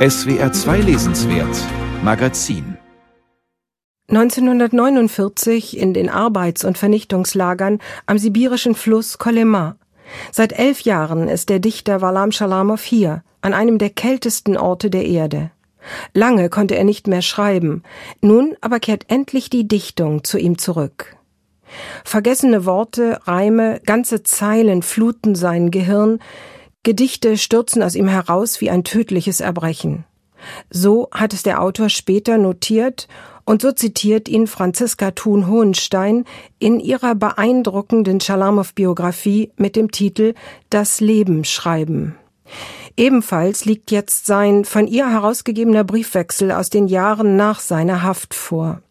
SWR 2 Lesenswert Magazin 1949 in den Arbeits- und Vernichtungslagern am sibirischen Fluss Kolyma. Seit elf Jahren ist der Dichter Walam Schalamow hier, an einem der kältesten Orte der Erde. Lange konnte er nicht mehr schreiben, nun aber kehrt endlich die Dichtung zu ihm zurück. Vergessene Worte, Reime, ganze Zeilen fluten sein Gehirn, Gedichte stürzen aus ihm heraus wie ein tödliches Erbrechen. So hat es der Autor später notiert und so zitiert ihn Franziska Thun-Hohenstein in ihrer beeindruckenden Schalamow-Biografie mit dem Titel Das Leben schreiben. Ebenfalls liegt jetzt sein von ihr herausgegebener Briefwechsel aus den Jahren nach seiner Haft vor.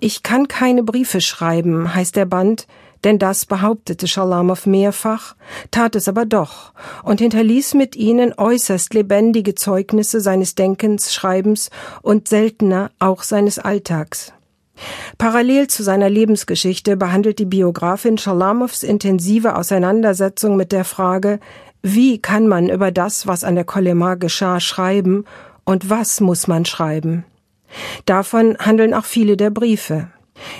Ich kann keine Briefe schreiben, heißt der Band, denn das behauptete Schalamow mehrfach, tat es aber doch und hinterließ mit ihnen äußerst lebendige Zeugnisse seines Denkens, Schreibens und seltener auch seines Alltags. Parallel zu seiner Lebensgeschichte behandelt die Biografin Schalamows intensive Auseinandersetzung mit der Frage, wie kann man über das, was an der Kolema geschah, schreiben und was muss man schreiben? Davon handeln auch viele der Briefe.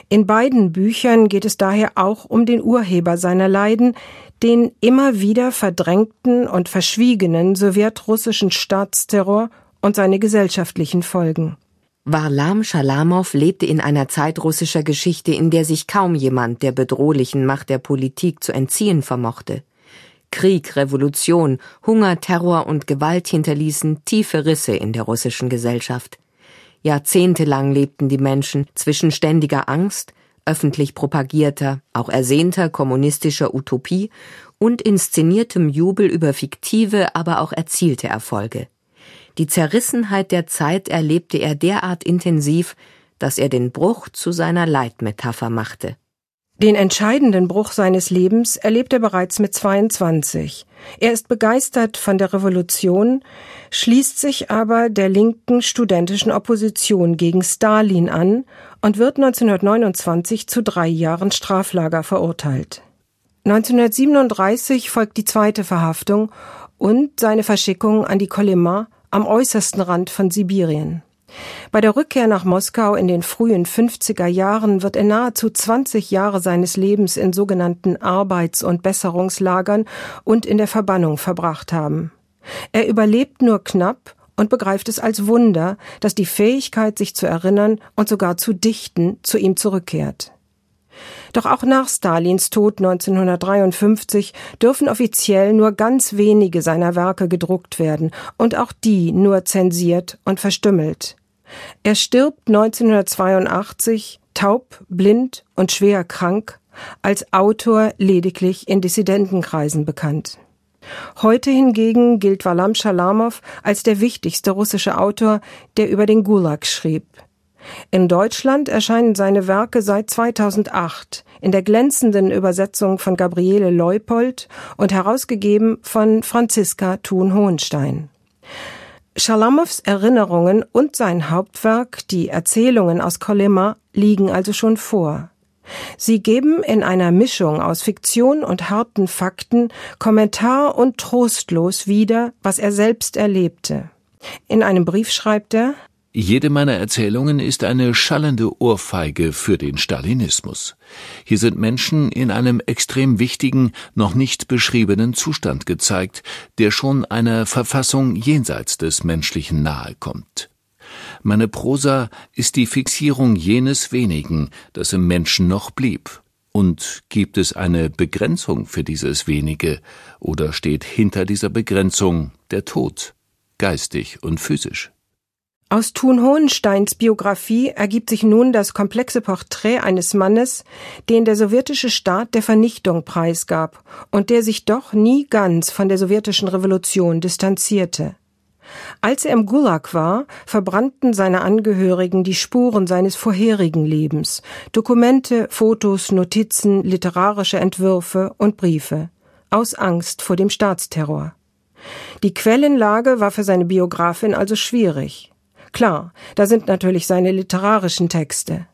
In beiden Büchern geht es daher auch um den Urheber seiner Leiden, den immer wieder verdrängten und verschwiegenen sowjetrussischen Staatsterror und seine gesellschaftlichen Folgen. Warlam Schalamow lebte in einer Zeit russischer Geschichte, in der sich kaum jemand der bedrohlichen Macht der Politik zu entziehen vermochte. Krieg, Revolution, Hunger, Terror und Gewalt hinterließen tiefe Risse in der russischen Gesellschaft. Jahrzehntelang lebten die Menschen zwischen ständiger Angst, öffentlich propagierter, auch ersehnter kommunistischer Utopie und inszeniertem Jubel über fiktive, aber auch erzielte Erfolge. Die Zerrissenheit der Zeit erlebte er derart intensiv, dass er den Bruch zu seiner Leitmetapher machte. Den entscheidenden Bruch seines Lebens erlebt er bereits mit 22. Er ist begeistert von der Revolution, schließt sich aber der linken studentischen Opposition gegen Stalin an und wird 1929 zu drei Jahren Straflager verurteilt. 1937 folgt die zweite Verhaftung und seine Verschickung an die Kolyma am äußersten Rand von Sibirien. Bei der Rückkehr nach Moskau in den frühen 50er Jahren wird er nahezu 20 Jahre seines Lebens in sogenannten Arbeits- und Besserungslagern und in der Verbannung verbracht haben. Er überlebt nur knapp und begreift es als Wunder, dass die Fähigkeit, sich zu erinnern und sogar zu dichten, zu ihm zurückkehrt. Doch auch nach Stalins Tod 1953 dürfen offiziell nur ganz wenige seiner Werke gedruckt werden und auch die nur zensiert und verstümmelt. Er stirbt 1982 taub, blind und schwer krank, als Autor lediglich in Dissidentenkreisen bekannt. Heute hingegen gilt Walam Schalamow als der wichtigste russische Autor, der über den Gulag schrieb. In Deutschland erscheinen seine Werke seit 2008 in der glänzenden Übersetzung von Gabriele Leupold und herausgegeben von Franziska Thun-Hohenstein. Schalamows Erinnerungen und sein Hauptwerk, die Erzählungen aus Kolyma, liegen also schon vor. Sie geben in einer Mischung aus Fiktion und harten Fakten Kommentar und trostlos wieder, was er selbst erlebte. In einem Brief schreibt er jede meiner Erzählungen ist eine schallende Ohrfeige für den Stalinismus. Hier sind Menschen in einem extrem wichtigen, noch nicht beschriebenen Zustand gezeigt, der schon einer Verfassung jenseits des Menschlichen nahe kommt. Meine Prosa ist die Fixierung jenes wenigen, das im Menschen noch blieb. Und gibt es eine Begrenzung für dieses wenige, oder steht hinter dieser Begrenzung der Tod, geistig und physisch? Aus Thun Hohensteins Biografie ergibt sich nun das komplexe Porträt eines Mannes, den der sowjetische Staat der Vernichtung preisgab und der sich doch nie ganz von der sowjetischen Revolution distanzierte. Als er im Gulag war, verbrannten seine Angehörigen die Spuren seines vorherigen Lebens, Dokumente, Fotos, Notizen, literarische Entwürfe und Briefe, aus Angst vor dem Staatsterror. Die Quellenlage war für seine Biografin also schwierig. Klar, da sind natürlich seine literarischen Texte.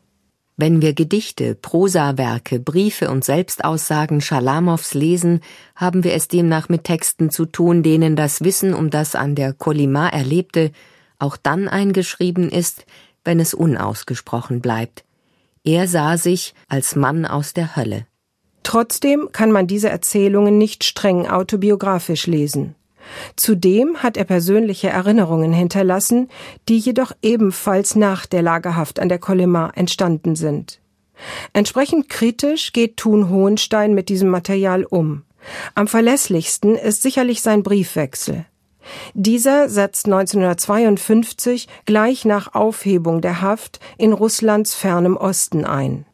Wenn wir Gedichte, Prosawerke, Briefe und Selbstaussagen Schalamows lesen, haben wir es demnach mit Texten zu tun, denen das Wissen um das an der Kolima Erlebte auch dann eingeschrieben ist, wenn es unausgesprochen bleibt. Er sah sich als Mann aus der Hölle. Trotzdem kann man diese Erzählungen nicht streng autobiografisch lesen. Zudem hat er persönliche Erinnerungen hinterlassen, die jedoch ebenfalls nach der Lagerhaft an der Colema entstanden sind. Entsprechend kritisch geht Thun Hohenstein mit diesem Material um. Am verlässlichsten ist sicherlich sein Briefwechsel. Dieser setzt 1952 gleich nach Aufhebung der Haft in Russlands fernem Osten ein.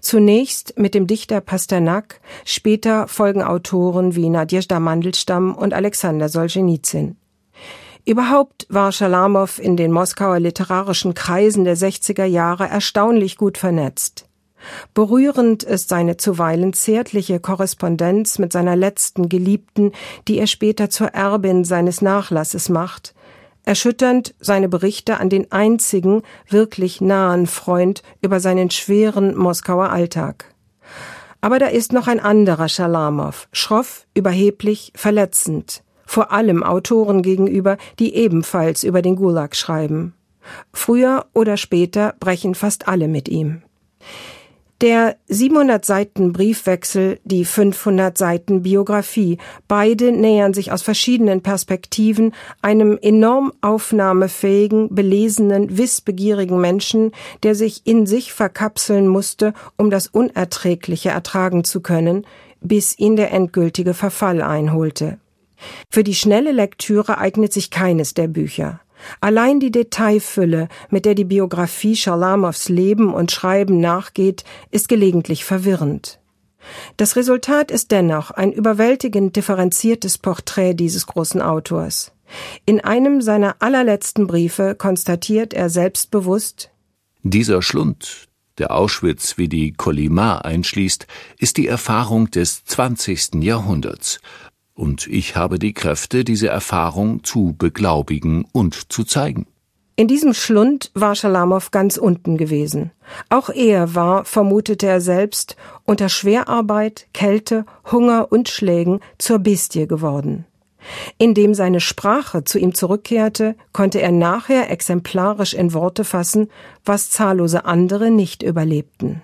Zunächst mit dem Dichter Pasternak, später folgen Autoren wie Nadjezhda Mandelstam und Alexander Solzhenitsyn. Überhaupt war Schalamow in den Moskauer literarischen Kreisen der 60er Jahre erstaunlich gut vernetzt. Berührend ist seine zuweilen zärtliche Korrespondenz mit seiner letzten Geliebten, die er später zur Erbin seines Nachlasses macht, erschütternd seine Berichte an den einzigen wirklich nahen Freund über seinen schweren Moskauer Alltag. Aber da ist noch ein anderer Schalamow, schroff, überheblich, verletzend, vor allem Autoren gegenüber, die ebenfalls über den Gulag schreiben. Früher oder später brechen fast alle mit ihm. Der 700 Seiten Briefwechsel, die 500 Seiten Biografie, beide nähern sich aus verschiedenen Perspektiven einem enorm aufnahmefähigen, belesenen, wissbegierigen Menschen, der sich in sich verkapseln musste, um das Unerträgliche ertragen zu können, bis ihn der endgültige Verfall einholte. Für die schnelle Lektüre eignet sich keines der Bücher. Allein die Detailfülle, mit der die Biografie Schalamows Leben und Schreiben nachgeht, ist gelegentlich verwirrend. Das Resultat ist dennoch ein überwältigend differenziertes Porträt dieses großen Autors. In einem seiner allerletzten Briefe konstatiert er selbstbewusst Dieser Schlund, der Auschwitz wie die Kolima einschließt, ist die Erfahrung des 20. Jahrhunderts und ich habe die Kräfte, diese Erfahrung zu beglaubigen und zu zeigen. In diesem Schlund war Schalamow ganz unten gewesen. Auch er war, vermutete er selbst, unter Schwerarbeit, Kälte, Hunger und Schlägen zur Bestie geworden. Indem seine Sprache zu ihm zurückkehrte, konnte er nachher exemplarisch in Worte fassen, was zahllose andere nicht überlebten.